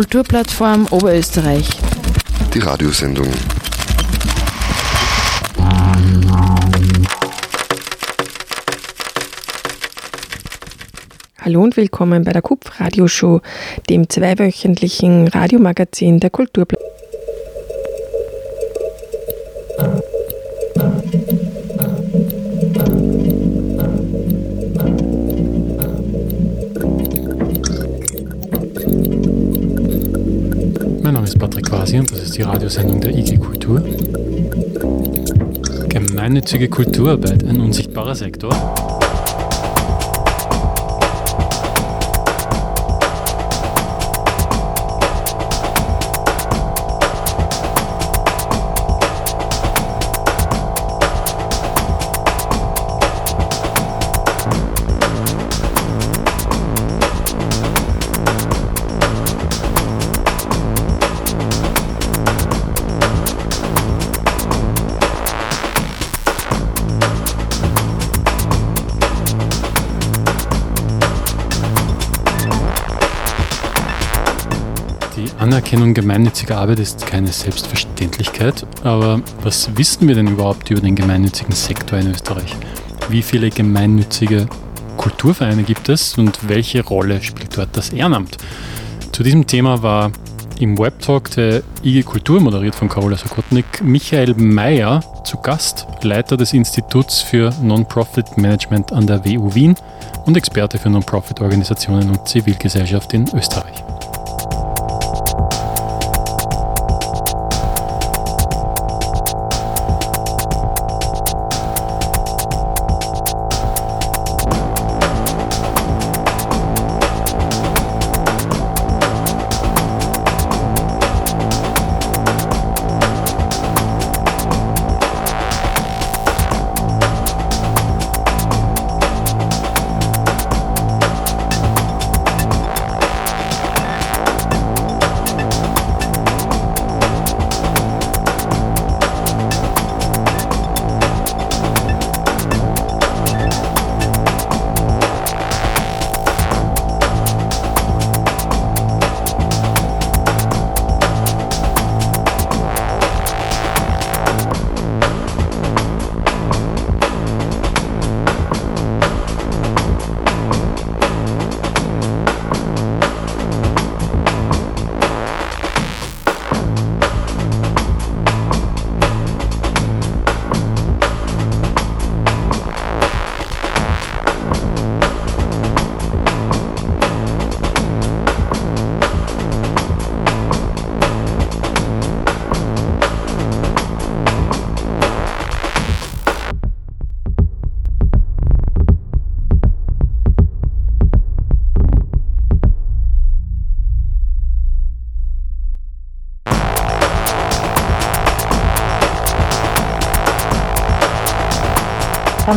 Kulturplattform Oberösterreich. Die Radiosendung. Hallo und willkommen bei der KUPF Radioshow, dem zweiwöchentlichen Radiomagazin der Kulturplattform. Quasi das ist die Radiosendung der IG Kultur. Gemeinnützige Kulturarbeit, ein unsichtbarer Sektor. Anerkennung gemeinnütziger Arbeit ist keine Selbstverständlichkeit, aber was wissen wir denn überhaupt über den gemeinnützigen Sektor in Österreich? Wie viele gemeinnützige Kulturvereine gibt es und welche Rolle spielt dort das Ehrenamt? Zu diesem Thema war im Webtalk der IG Kultur, moderiert von Carola Sokotnik, Michael Mayer zu Gast, Leiter des Instituts für Non-Profit Management an der WU Wien und Experte für Non-Profit-Organisationen und Zivilgesellschaft in Österreich.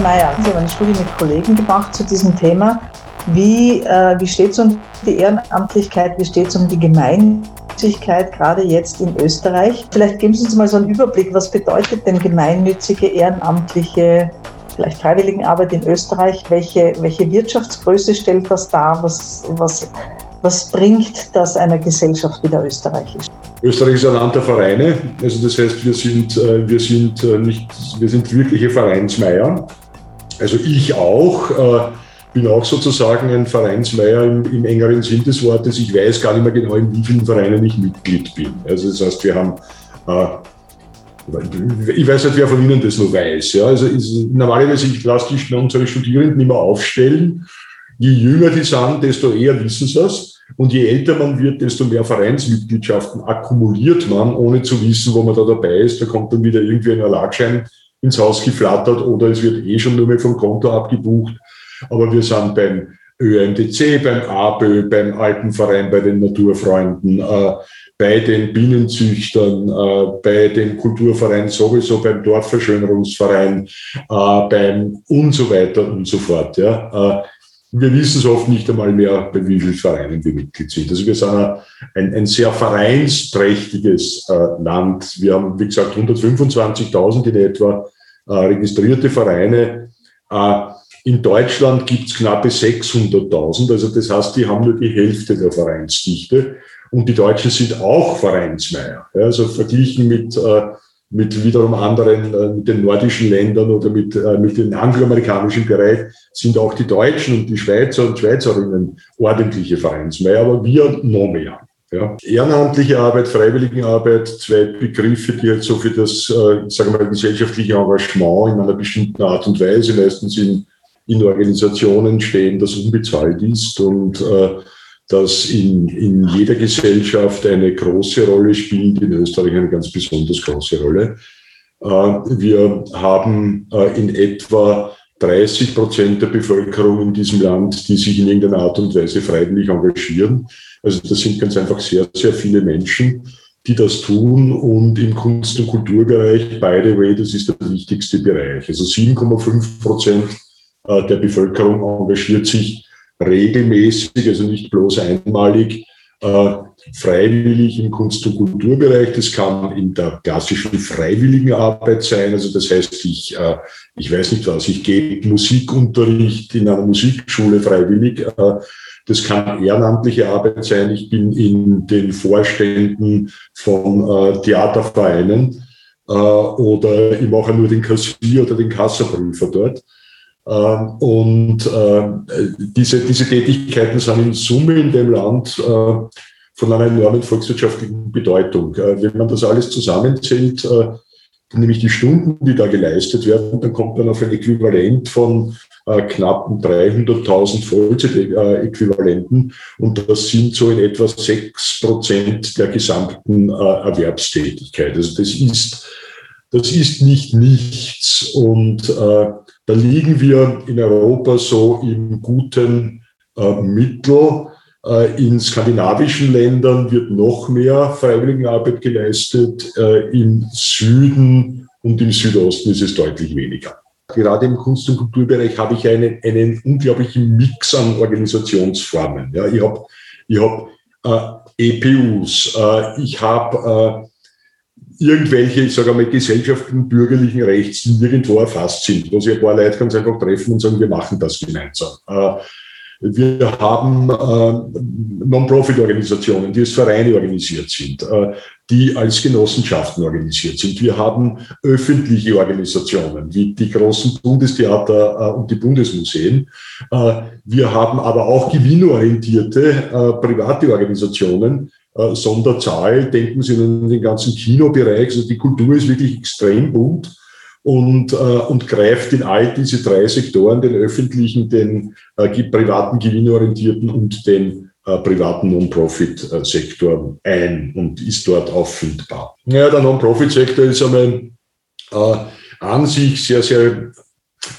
Mayer, Sie haben eine Studie mit Kollegen gemacht zu diesem Thema. Wie, äh, wie steht es um die Ehrenamtlichkeit, wie steht es um die Gemeinnützigkeit, gerade jetzt in Österreich? Vielleicht geben Sie uns mal so einen Überblick, was bedeutet denn gemeinnützige, ehrenamtliche, vielleicht Freiwilligenarbeit in Österreich? Welche, welche Wirtschaftsgröße stellt das dar? Was, was, was bringt das einer Gesellschaft wie der Österreich ist? Österreich ist ein Land der Vereine, also das heißt, wir sind, äh, wir sind, äh, nicht, wir sind wirkliche Vereinsmeier. Also ich auch, äh, bin auch sozusagen ein Vereinsmeier im, im, engeren Sinn des Wortes. Ich weiß gar nicht mehr genau, in wie vielen Vereinen ich Mitglied bin. Also das heißt, wir haben, äh, ich weiß nicht, wer von Ihnen das noch weiß. Ja? Also ist, normalerweise, ich lasse die, unsere Studierenden immer aufstellen. Je jünger die sind, desto eher wissen sie es. Und je älter man wird, desto mehr Vereinsmitgliedschaften akkumuliert man, ohne zu wissen, wo man da dabei ist. Da kommt dann wieder irgendwie ein Erlagschein ins Haus geflattert oder es wird eh schon nur mehr vom Konto abgebucht. Aber wir sind beim ÖMDC, beim ABÖ, beim Alpenverein, bei den Naturfreunden, äh, bei den Bienenzüchtern, äh, bei dem Kulturverein sowieso, beim Dorfverschönerungsverein, äh, beim und so weiter und so fort. Ja. Äh, wir wissen es oft nicht einmal mehr, bei wie vielen Vereinen wir Mitglied sind. Also wir sind ein, ein sehr vereinsträchtiges äh, Land. Wir haben, wie gesagt, 125.000 in etwa äh, registrierte Vereine. Äh, in Deutschland gibt es knappe 600.000, also das heißt, die haben nur die Hälfte der Vereinsdichte. und die Deutschen sind auch Vereinsmeier. Ja, also verglichen mit, äh, mit wiederum anderen, äh, mit den nordischen Ländern oder mit, äh, mit dem angloamerikanischen Bereich sind auch die Deutschen und die Schweizer und Schweizerinnen ordentliche Vereinsmeier, aber wir noch mehr. Ja. Ehrenamtliche Arbeit, Freiwilligenarbeit, zwei Begriffe, die halt so für das, äh, sagen wir mal, gesellschaftliche Engagement in einer bestimmten Art und Weise meistens in, in Organisationen stehen, das unbezahlt ist und äh, das in, in jeder Gesellschaft eine große Rolle spielt, in Österreich eine ganz besonders große Rolle. Äh, wir haben äh, in etwa 30 Prozent der Bevölkerung in diesem Land, die sich in irgendeiner Art und Weise freiwillig engagieren. Also das sind ganz einfach sehr, sehr viele Menschen, die das tun. Und im Kunst- und Kulturbereich, by the way, das ist der wichtigste Bereich. Also 7,5 Prozent äh, der Bevölkerung engagiert sich regelmäßig, also nicht bloß einmalig, freiwillig im Kunst- und Kulturbereich. Das kann in der klassischen freiwilligen Arbeit sein. Also das heißt, ich, äh, ich weiß nicht was, ich gebe Musikunterricht in einer Musikschule freiwillig. Äh, das kann ehrenamtliche Arbeit sein. Ich bin in den Vorständen von äh, Theatervereinen äh, oder ich mache nur den Kassier oder den Kassaprüfer dort. Ähm, und äh, diese, diese Tätigkeiten sind in Summe in dem Land äh, von einer enormen volkswirtschaftlichen Bedeutung. Äh, wenn man das alles zusammenzählt, nämlich die Stunden, die da geleistet werden, dann kommt man auf ein Äquivalent von knapp 300.000 Vollzeitäquivalenten und das sind so in etwa sechs Prozent der gesamten Erwerbstätigkeit. Also das ist, das ist nicht nichts und äh, da liegen wir in Europa so im guten äh, Mittel. Äh, in skandinavischen Ländern wird noch mehr Freiwilligenarbeit geleistet. Äh, Im Süden und im Südosten ist es deutlich weniger. Gerade im Kunst- und Kulturbereich habe ich einen, einen unglaublichen Mix an Organisationsformen. Ja, ich habe ich hab, äh, EPUs, äh, ich habe äh, irgendwelche, ich sage einmal, Gesellschaften bürgerlichen Rechts, die nirgendwo erfasst sind, wo sich ein paar Leute ganz einfach treffen und sagen, wir machen das gemeinsam. Äh, wir haben äh, Non-Profit-Organisationen, die als Vereine organisiert sind, äh, die als Genossenschaften organisiert sind. Wir haben öffentliche Organisationen wie die großen Bundestheater und die Bundesmuseen. wir haben aber auch gewinnorientierte private Organisationen, äh, Sonderzahl. Denken Sie an den ganzen Kinobereich. Also die Kultur ist wirklich extrem bunt und, äh, und greift in all diese drei Sektoren, den öffentlichen, den äh, privaten, gewinnorientierten und den äh, privaten Non-Profit-Sektor ein und ist dort auffindbar. Ja, der Non-Profit-Sektor ist einmal äh, an sich sehr, sehr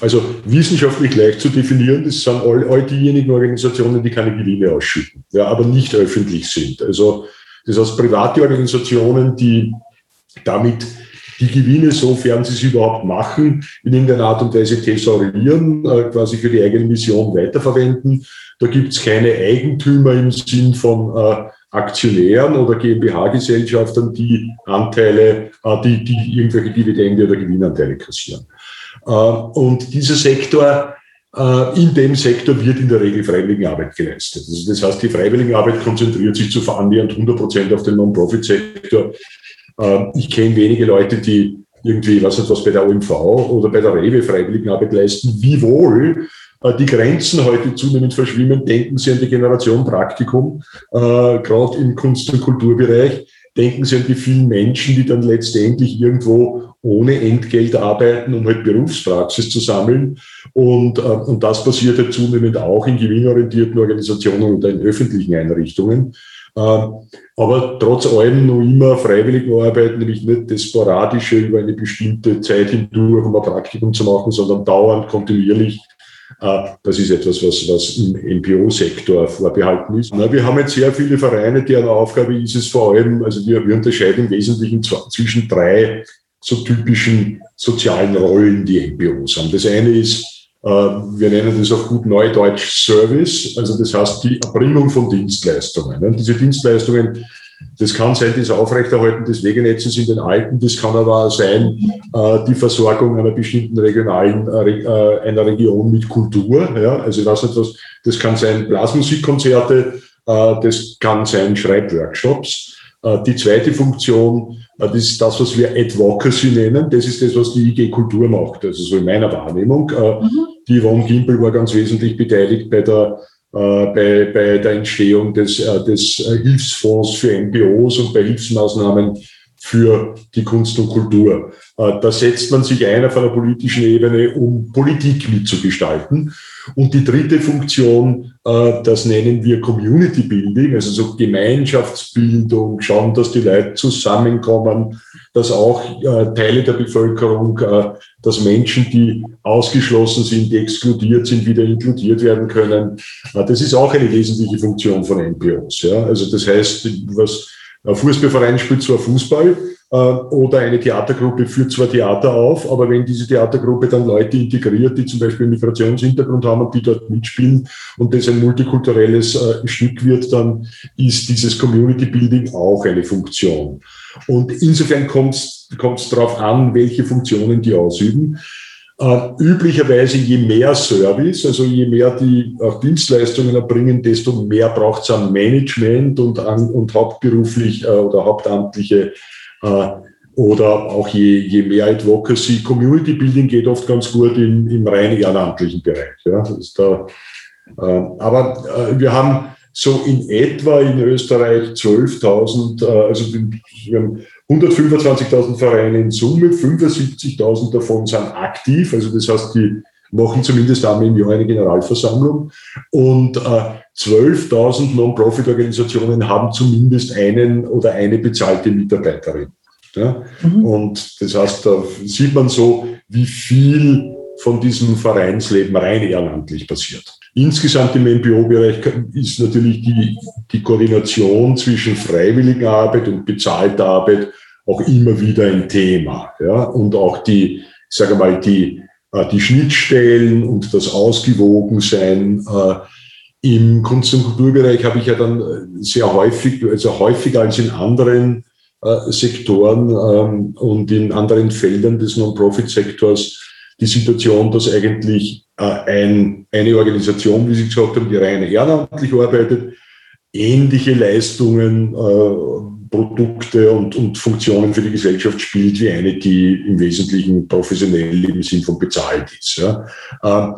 also wissenschaftlich leicht zu definieren, das sind all, all diejenigen Organisationen, die keine Gewinne ausschütten, ja, aber nicht öffentlich sind. Also das heißt private Organisationen, die damit die Gewinne, sofern sie es überhaupt machen, in irgendeiner Art und Weise thesaurieren, äh, quasi für die eigene Mission weiterverwenden. Da gibt es keine Eigentümer im Sinn von äh, Aktionären oder GmbH-Gesellschaftern, die Anteile, äh, die, die irgendwelche Dividende oder Gewinnanteile kassieren. Äh, und dieser Sektor, äh, in dem Sektor wird in der Regel Freiwilligenarbeit geleistet. Also das heißt, die Freiwilligenarbeit konzentriert sich zu annähernd 100 Prozent auf den Non-Profit-Sektor. Äh, ich kenne wenige Leute, die irgendwie, was nicht was, bei der OMV oder bei der Rewe Freiwilligenarbeit leisten, wiewohl die Grenzen heute zunehmend verschwimmen. Denken Sie an die Generation Praktikum, äh, gerade im Kunst- und Kulturbereich. Denken Sie an die vielen Menschen, die dann letztendlich irgendwo ohne Entgelt arbeiten, um halt Berufspraxis zu sammeln. Und, äh, und das passiert halt zunehmend auch in gewinnorientierten Organisationen oder in öffentlichen Einrichtungen. Äh, aber trotz allem noch immer Freiwilligenarbeit, nämlich nicht das Sporadische über eine bestimmte Zeit hindurch, um ein Praktikum zu machen, sondern dauernd, kontinuierlich. Äh, das ist etwas, was, was im NPO-Sektor vorbehalten ist. Wir haben jetzt sehr viele Vereine, deren Aufgabe ist es vor allem, also wir, wir unterscheiden im Wesentlichen zwischen drei so typischen sozialen Rollen, die NPOs haben. Das eine ist, äh, wir nennen das auf gut Neudeutsch Service, also das heißt die Erbringung von Dienstleistungen. Und diese Dienstleistungen, das kann sein das Aufrechterhalten des Wegenetzes in den Alpen, das kann aber auch sein äh, die Versorgung einer bestimmten regionalen, äh, einer Region mit Kultur. Ja, also ich weiß nicht was, das kann sein Blasmusikkonzerte Äh, das kann sein Schreibworkshops. Äh, die zweite Funktion, äh, das ist das, was wir Advocacy nennen. Das ist das, was die IG Kultur macht. Also so in meiner Wahrnehmung. Mhm. Die Yvonne Gimpel war ganz wesentlich beteiligt bei der bei, bei der Entstehung des, des Hilfsfonds für NPOs und bei Hilfsmaßnahmen für die Kunst und Kultur. Äh, da setzt man sich ein auf einer politischen Ebene, um Politik mitzugestalten. Und die dritte Funktion, äh, das nennen wir Community Building, also so Gemeinschaftsbildung, schauen, dass die Leute zusammenkommen, dass auch äh, Teile der Bevölkerung, dass Menschen, die ausgeschlossen sind, die exkludiert sind, wieder inkludiert werden können. Das ist auch eine wesentliche Funktion von NPOs. Also das heißt, was ein Fußballverein spielt zwar Fußball äh, oder eine Theatergruppe führt zwar Theater auf, aber wenn diese Theatergruppe dann Leute integriert, die zum Beispiel Migrationshintergrund haben und die dort mitspielen und das ein multikulturelles äh, Stück wird, dann ist dieses Community Building auch eine Funktion. Und insofern kommt es darauf an, welche Funktionen die ausüben. Äh, üblicherweise je mehr Service, also je mehr die auch Dienstleistungen erbringen, desto mehr braucht es an Management und, an, und hauptberuflich äh, oder hauptamtliche oder auch je, je mehr Advocacy. Community Building geht oft ganz gut im, im rein ehrenamtlichen Bereich. Ja, da, äh, aber äh, wir haben so in etwa in Österreich 12.000, äh, also wir haben 125.000 Vereine in Summe, 75.000 davon sind aktiv, also das heißt, die machen zumindest einmal im Jahr eine Generalversammlung und äh, 12.000 Non-Profit-Organisationen haben zumindest einen oder eine bezahlte Mitarbeiterin. Ja? Mhm. Und das heißt, da sieht man so, wie viel von diesem Vereinsleben rein ehrenamtlich passiert. Insgesamt im MPO-Bereich ist natürlich die, die Koordination zwischen freiwilliger Arbeit und bezahlter Arbeit auch immer wieder ein Thema. Ja? Und auch die, ich sage mal, die, die Schnittstellen und das Ausgewogensein. Äh, Im Kunst- und Kulturbereich habe ich ja dann sehr häufig, also häufiger als in anderen äh, Sektoren ähm, und in anderen Feldern des Non-Profit-Sektors die Situation, dass eigentlich äh, ein, eine Organisation, wie Sie gesagt haben, die rein ehrenamtlich arbeitet, ähnliche Leistungen, äh, Produkte und, und Funktionen für die Gesellschaft spielt, wie eine, die im Wesentlichen professionell im Sinn von bezahlt ist. Ja. Ähm,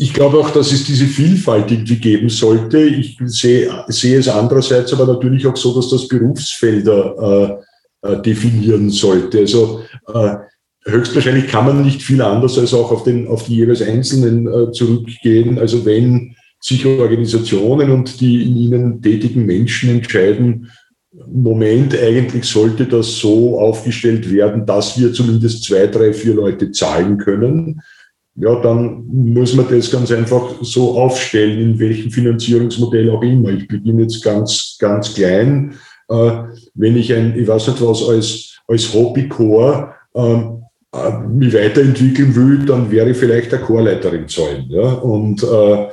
ich glaube auch, dass es diese Vielfalt irgendwie geben sollte. Ich sehe, sehe es andererseits aber natürlich auch so, dass das Berufsfelder äh, äh, definieren sollte. Also äh, höchstwahrscheinlich kann man nicht viel anders als auch auf, den, auf die jeweils Einzelnen äh, zurückgehen. Also wenn sich Organisationen und die in ihnen tätigen Menschen entscheiden, Moment, eigentlich sollte das so aufgestellt werden, dass wir zumindest zwei, drei, vier Leute zahlen können. Ja, dann muss man das ganz einfach so aufstellen, in welchem Finanzierungsmodell auch immer. Ich beginne jetzt ganz, ganz klein. Äh, wenn ich ein, ich weiß nicht was, als, als Hobbycore ähm, äh, mich weiterentwickeln will, dann wäre ich vielleicht eine Chorleiterin zahlen. Ja? Und äh,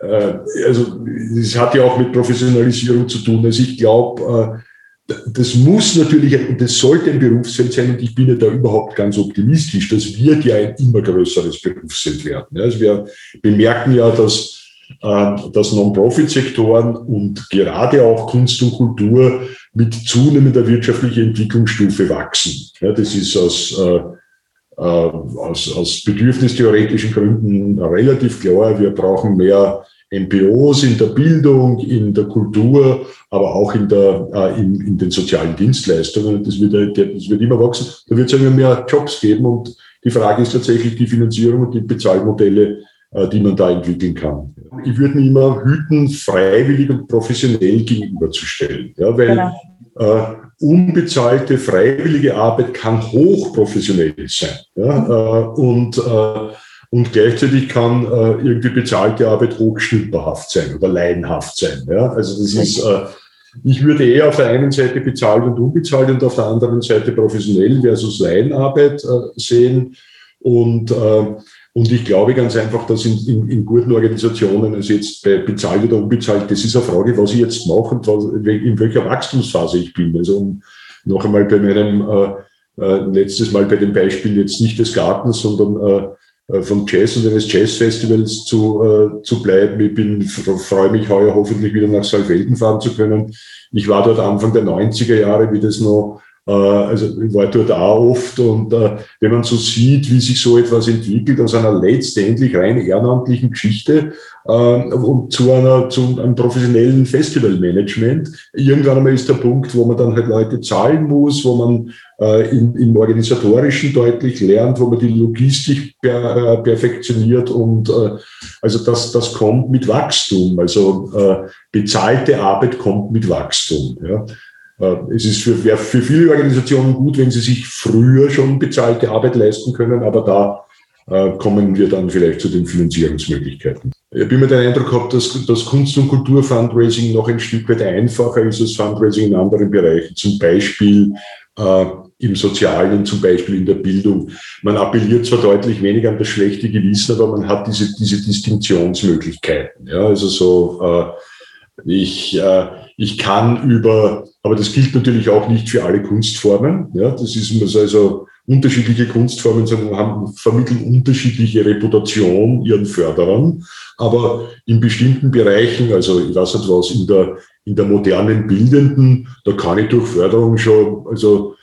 also es hat ja auch mit Professionalisierung zu tun. Also ich glaube, äh, das muss natürlich, das sollte ein Berufsfeld sein, und ich bin ja da überhaupt ganz optimistisch, das wird ja ein immer größeres Berufsfeld werden. Also wir bemerken ja, dass, äh, dass Non-Profit-Sektoren und gerade auch Kunst und Kultur mit zunehmender wirtschaftlicher Entwicklungsstufe wachsen. Das ist aus, aus, aus bedürfnistheoretischen Gründen relativ klar. Wir brauchen mehr MPOs in der Bildung, in der Kultur, aber auch in, der, äh, in, in den sozialen Dienstleistungen. Das wird, das wird immer wachsen. Da wird es immer mehr Jobs geben und die Frage ist tatsächlich die Finanzierung und die Bezahlmodelle, äh, die man da entwickeln kann. Ich würde mich immer hüten, freiwillig und professionell gegenüberzustellen, ja, weil genau. äh, unbezahlte freiwillige Arbeit kann hochprofessionell sein. Ja, äh, und äh, und gleichzeitig kann äh, irgendwie bezahlte Arbeit hochschnipperhaft sein oder laienhaft sein. Ja? Also das ist, äh, ich würde eher auf der einen Seite bezahlt und unbezahlt und auf der anderen Seite professionell versus Laienarbeit äh, sehen. Und, äh, und ich glaube ganz einfach, dass in, in, in guten Organisationen, also jetzt bei bezahlt oder unbezahlt, das ist eine Frage, was ich jetzt mache und was, in welcher Wachstumsphase ich bin. Also um noch einmal bei meinem äh, äh, letztes Mal bei dem Beispiel jetzt nicht des Gartens, sondern äh, äh, vom Jazz und eines Jazzfestivals zu, äh, zu bleiben. Ich bin, freue mich heuer hoffentlich wieder nach Saalfelden fahren zu können. Ich war dort Anfang der 90er Jahre, wie das noch also ich war dort auch oft und äh, wenn man so sieht, wie sich so etwas entwickelt aus einer letztendlich rein ehrenamtlichen Geschichte äh, und zu einer zu einem professionellen Festivalmanagement, irgendwann einmal ist der Punkt, wo man dann halt Leute zahlen muss, wo man äh, im, im organisatorischen deutlich lernt, wo man die Logistik per, äh, perfektioniert und äh, also das das kommt mit Wachstum, also äh, bezahlte Arbeit kommt mit Wachstum. Ja. Äh, es ist für, für viele Organisationen gut, wenn sie sich früher schon bezahlte Arbeit leisten können, aber da äh, kommen wir dann vielleicht zu den Finanzierungsmöglichkeiten. Ich habe immer den Eindruck gehabt, dass das Kunst- und Kulturfundraising noch ein Stück weit einfacher ist als Fundraising in anderen Bereichen, zum Beispiel äh, im Sozialen, zum Beispiel in der Bildung. Man appelliert zwar deutlich weniger an das schlechte Gewissen, aber man hat diese, diese Distinktionsmöglichkeiten. Ja, also so, äh, ich, äh, ich kann über aber das gilt natürlich auch nicht für alle Kunstformen. Ja, das ist also unterschiedliche Kunstformen haben, vermitteln unterschiedliche Reputation ihren Förderern. Aber in bestimmten Bereichen, also ich weiß nicht was, in der, in der modernen Bildenden, da kann ich durch Förderung schon, also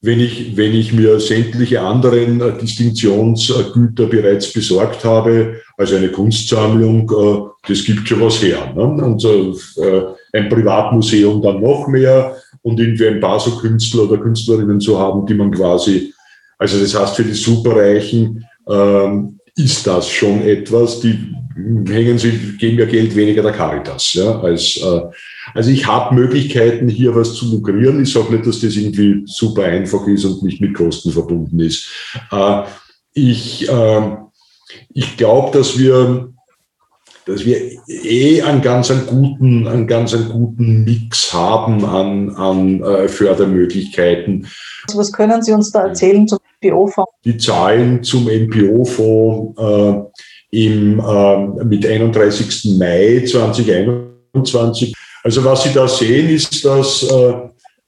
wenn ich, wenn ich mir sämtliche anderen äh, Distinktionsgüter bereits besorgt habe, also eine Kunstsammlung, äh, das gibt schon was her. Ne? Und äh, ein Privatmuseum dann noch mehr und irgendwie ein paar so Künstler oder Künstlerinnen zu haben, die man quasi, also das heißt für die Superreichen ähm, ist das schon etwas, die hängen sie, geben ja Geld weniger der Caritas, ja, als äh, also ich habe Möglichkeiten, hier was zu lukrieren. Ich sage nicht, dass das irgendwie super einfach ist und nicht mit Kosten verbunden ist. Äh, ich äh, ich glaube, dass wir, dass wir eh einen ganz einen guten, einen ganz einen guten Mix haben an, an äh, Fördermöglichkeiten. Was können Sie uns da erzählen zum NPO-Fonds? Die Zahlen zum NPO-Fonds äh, im, äh, mit 31. Mai 2021 also was Sie da sehen, ist, dass äh,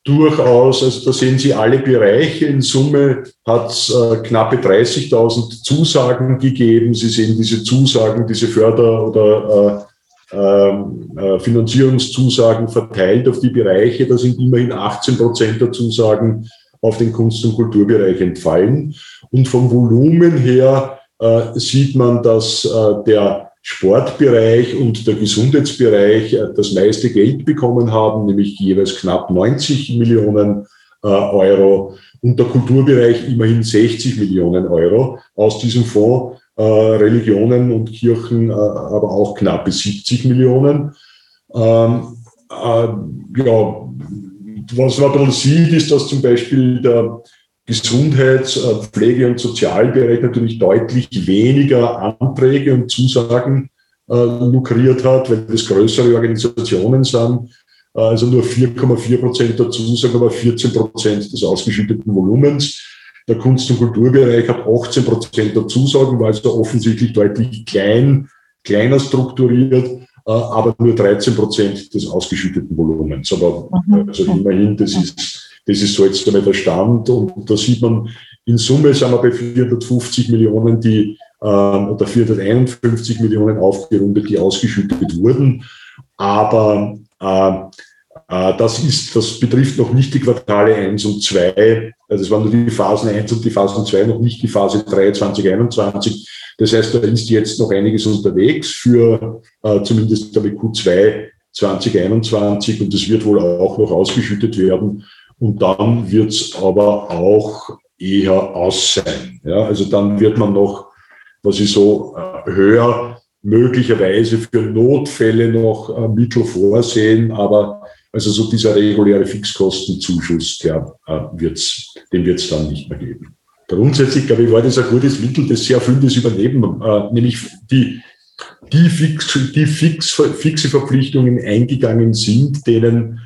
durchaus, also da sehen Sie alle Bereiche. In Summe hat es äh, knappe 30.000 Zusagen gegeben. Sie sehen diese Zusagen, diese Förder- oder äh, ähm, äh, Finanzierungszusagen verteilt auf die Bereiche. Da sind immerhin 18 Prozent der Zusagen auf den Kunst- und Kulturbereich entfallen. Und vom Volumen her äh, sieht man, dass äh, der Sportbereich und der Gesundheitsbereich äh, das meiste Geld bekommen haben, nämlich jeweils knapp 90 Millionen äh, Euro und der Kulturbereich immerhin 60 Millionen Euro aus diesem Fonds. Äh, Religionen und Kirchen aber auch knappe 70 Millionen. Ähm, ja, was man bisschen sieht, ist, dass zum Beispiel der Gesundheits-, äh, Pflege- und Sozialbereich natürlich deutlich weniger Anträge und Zusagen äh, lukriert hat, weil das größere Organisationen sind. Äh, also nur 4,4 Prozent der Zusagen, aber 14 Prozent des ausgeschütteten Volumens. Der Kunst- und Kulturbereich hat 18 Prozent der Zusagen, war also offensichtlich deutlich klein, kleiner strukturiert, äh, aber nur 13 Prozent des ausgeschütteten Volumens. Aber mhm. also immerhin, das ist das ist so jetzt einmal der Stand. Und da sieht man, in Summe sind wir bei 450 Millionen, die ähm, oder 451 Millionen aufgerundet, die ausgeschüttet wurden. Aber äh, äh, das, ist, das betrifft noch nicht die Quartale 1 und 2. Also es waren nur die Phasen 1 und die Phasen 2, noch nicht die Phase 3 2021. Das heißt, da ist jetzt noch einiges unterwegs für äh, zumindest der Q2 2021 und das wird wohl auch noch ausgeschüttet werden. Und dann wird es aber auch eher aus sein. Ja, also dann wird man noch, was ich so äh, höre, möglicherweise für Notfälle noch äh, Mittel vorsehen, aber also so dieser reguläre Fixkostenzuschuss, der, äh, wird's, den wird es dann nicht mehr geben. Grundsätzlich, glaube ich, war das ein gutes Mittel, das sehr vieles übernehmen, nämlich die, die, fix, die fix, fixe Verpflichtungen eingegangen sind, denen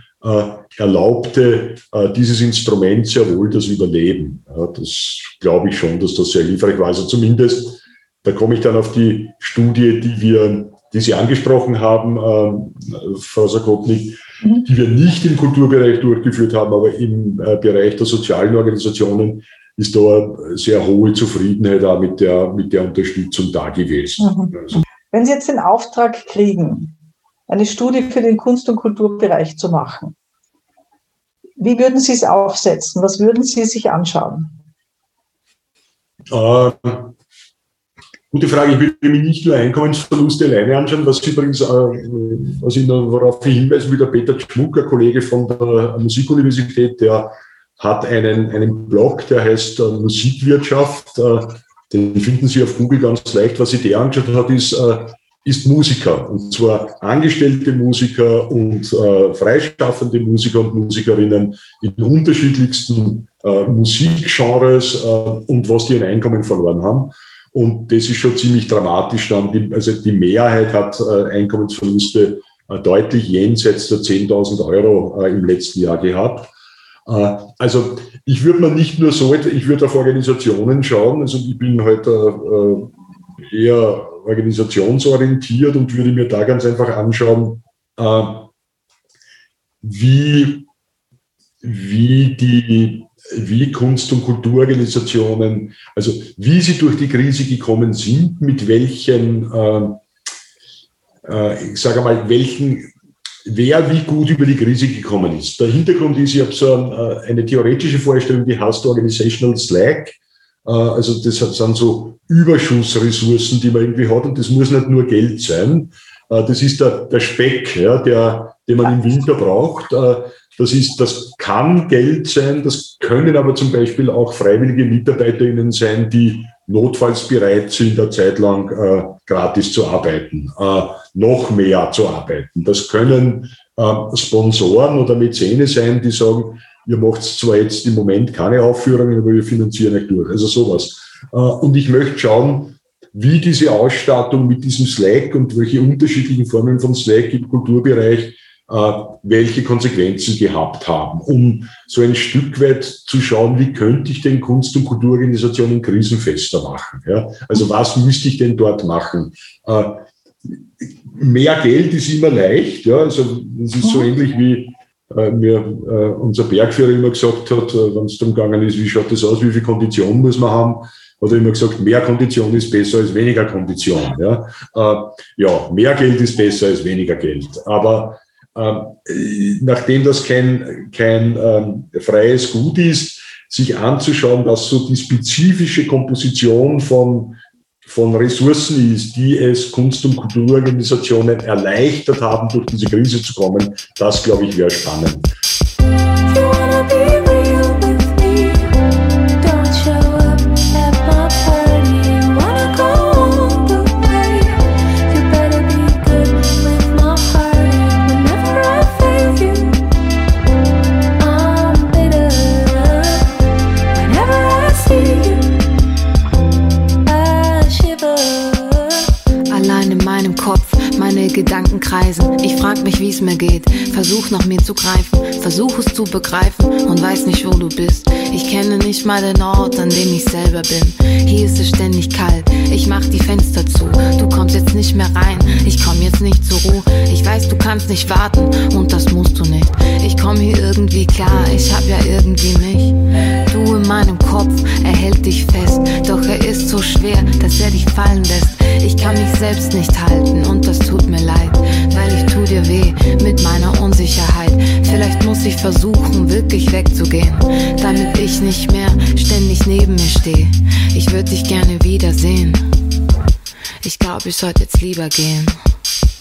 erlaubte äh, dieses Instrument sehr wohl das Überleben. Das glaube ich schon, dass das sehr hilfreich war. Also zumindest, da komme ich dann auf die Studie, die wir, die Sie angesprochen haben, äh, Frau Sakotnik, mhm. die wir nicht im Kulturbereich durchgeführt haben, aber im äh, Bereich der sozialen Organisationen. ist da sehr hohe Zufriedenheit auch mit der, mit der Unterstützung da gewesen. Mhm. Also. Wenn Sie jetzt den Auftrag kriegen, eine Studie für den Kunst- und Kulturbereich zu machen, wie würden Sie es aufsetzen? Was würden Sie sich anschauen? Äh, gute Frage. Ich würde mir nicht nur Einkommensverluste alleine anschauen, was übrigens, äh, was ich noch, worauf ich hinweisen will, der Peter Schmuck, ein Kollege von der Musikuniversität, der hat einen, einen Blog, der heißt äh, Musikwirtschaft. Äh, den finden Sie auf Google ganz leicht. Was sich der angeschaut hat, ist, äh, ist Musiker. Und zwar angestellte Musiker und äh, freischaffende Musiker und Musikerinnen in unterschiedlichsten äh, Musikgenres äh, und was die ein Einkommen verloren haben. Und das ist schon ziemlich dramatisch dann. Die, also die Mehrheit hat äh, Einkommensverluste äh, deutlich jenseits der 10.000 Euro äh, im letzten Jahr gehabt. Also ich würde mir nicht nur so, ich würde auf Organisationen schauen. Also ich bin heute äh, eher organisationsorientiert und würde mir da ganz einfach anschauen, äh, wie, wie die wie Kunst- und Kulturorganisationen, also wie sie durch die Krise gekommen sind, mit welchen, äh, äh, ich sage mal, welchen wer wie gut über die Krise gekommen ist. Der Hintergrund ist, ich habe so ein, äh, eine theoretische Vorstellung, die heißt Organizational Slack. Äh, also das sind so Überschussressourcen, die man irgendwie hat und das muss nicht nur Geld sein. Äh, das ist der, der Speck, ja, der, den man im Winter braucht. Das ist, das kann Geld sein, das können aber zum Beispiel auch freiwillige MitarbeiterInnen sein, die notfalls bereit sind, eine Zeit lang äh, gratis zu arbeiten, äh, noch mehr zu arbeiten. Das können äh, Sponsoren oder Mäzene sein, die sagen, ihr macht zwar jetzt im Moment keine Aufführungen, aber wir finanzieren euch durch. Also sowas. Äh, und ich möchte schauen, wie diese Ausstattung mit diesem Slack und welche unterschiedlichen Formen von Slack im Kulturbereich äh, welche Konsequenzen gehabt haben, um so ein Stück weit zu schauen, wie könnte ich denn Kunst- und Kulturorganisationen krisenfester machen. Ja? Also was müsste ich denn dort machen? Äh, mehr Geld ist immer leicht. Ja? Also es ist so mhm. ähnlich wie mir äh, unser Bergführer immer gesagt hat, äh, wenn es darum gegangen ist, wie schaut das aus, wie viel Kondition muss man haben, hat er immer gesagt, mehr Kondition ist besser als weniger Kondition. Ja, äh, ja mehr Geld ist besser als weniger Geld. Aber ähm, nachdem das kein, kein ähm, freies Gut ist, sich anzuschauen, was so die spezifische Komposition von, von Ressourcen ist, die es Kunst- und Kulturorganisationen erleichtert haben, durch diese Krise zu kommen, das, glaube ich, wäre spannend. Begreifen und weiß nicht, wo du bist. Ich kenne nicht mal den Ort, an dem ich selber bin. Hier ist es ständig kalt, ich mach die Fenster zu. Du kommst jetzt nicht mehr rein, ich komm jetzt nicht zur Ruhe. Kannst nicht warten und das musst du nicht. Ich komm hier irgendwie klar, ich hab ja irgendwie mich. Du in meinem Kopf, er hält dich fest, doch er ist so schwer, dass er dich fallen lässt. Ich kann mich selbst nicht halten und das tut mir leid, weil ich tu dir weh mit meiner Unsicherheit. Vielleicht muss ich versuchen, wirklich wegzugehen, damit ich nicht mehr ständig neben mir stehe. Ich würde dich gerne wiedersehen. Ich glaube, ich sollte jetzt lieber gehen.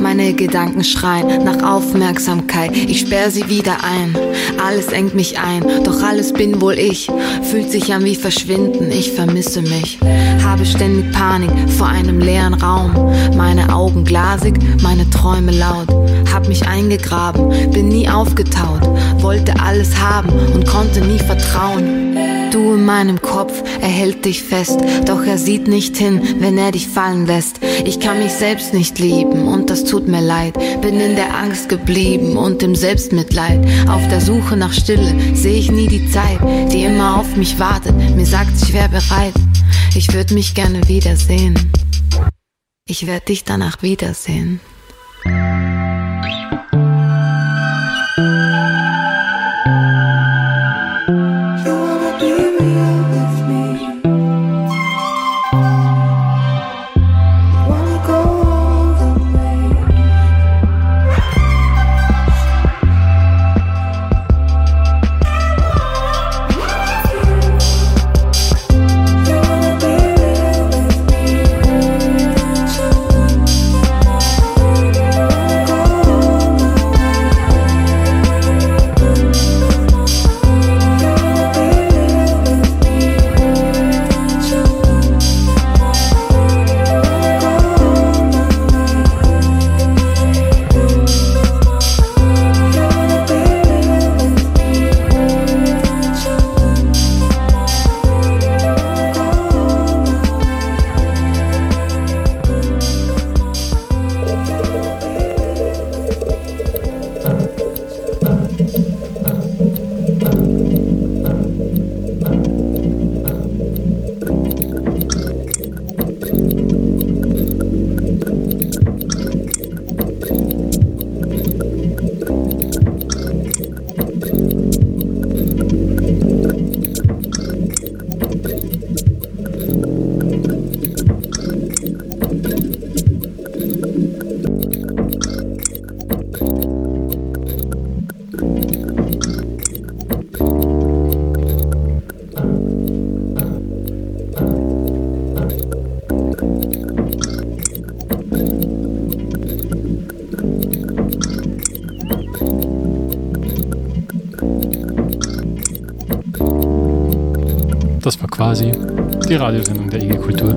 meine Gedanken schreien nach Aufmerksamkeit. Ich sperr sie wieder ein, alles engt mich ein, doch alles bin wohl ich. Fühlt sich an wie Verschwinden, ich vermisse mich. Habe ständig Panik vor einem leeren Raum. Meine Augen glasig, meine Träume laut. Hab mich eingegraben, bin nie aufgetaut wollte alles haben und konnte nie vertrauen. Du in meinem Kopf, er hält dich fest, doch er sieht nicht hin, wenn er dich fallen lässt. Ich kann mich selbst nicht lieben und das tut mir leid. Bin in der Angst geblieben und im Selbstmitleid. Auf der Suche nach Stille sehe ich nie die Zeit, die immer auf mich wartet. Mir sagt, ich wäre bereit. Ich würde mich gerne wiedersehen. Ich werde dich danach wiedersehen. Das war quasi die Radiosendung der IG Kultur.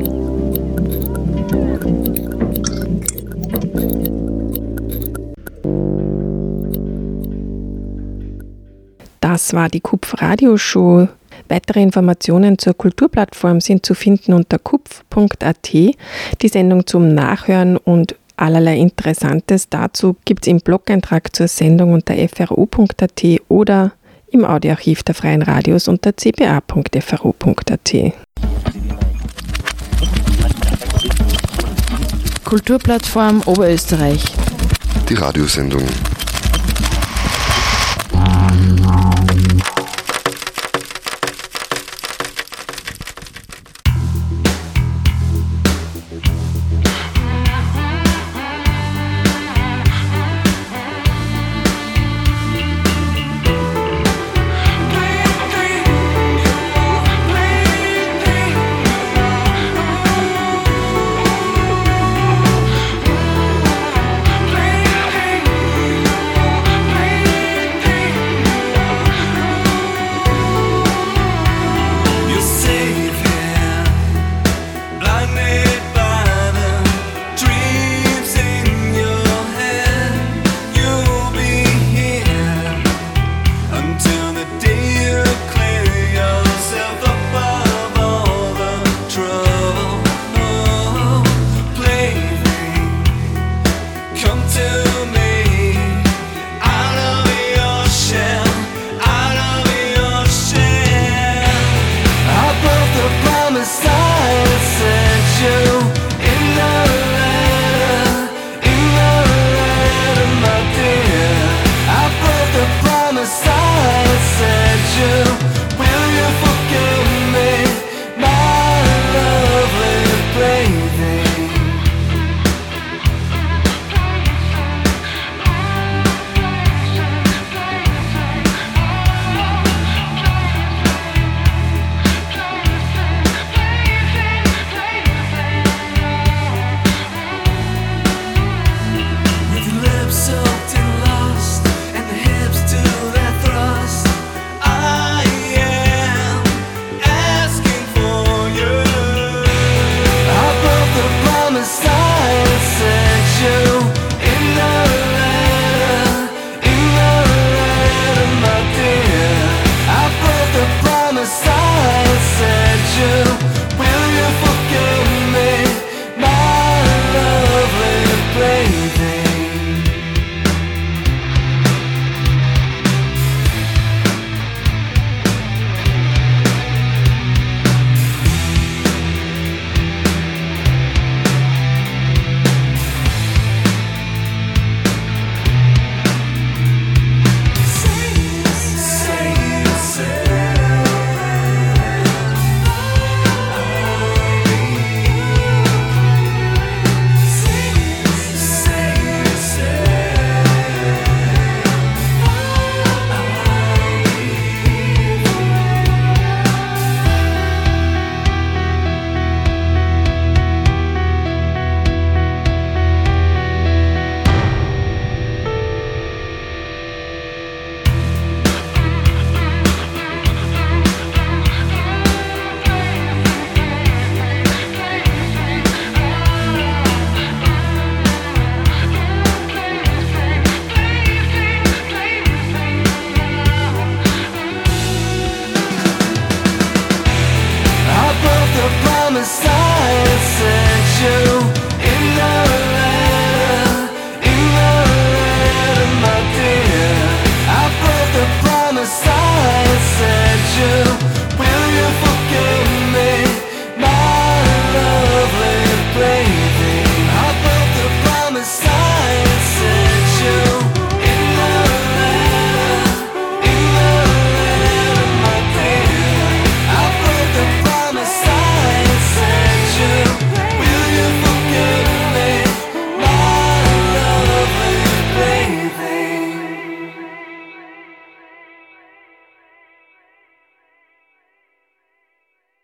Das war die Kupf Radioshow. Weitere Informationen zur Kulturplattform sind zu finden unter kupf.at. Die Sendung zum Nachhören und allerlei Interessantes dazu gibt es im Blog-Eintrag zur Sendung unter fro.at oder im Audioarchiv der Freien Radios unter cba.fro.at. Kulturplattform Oberösterreich. Die Radiosendung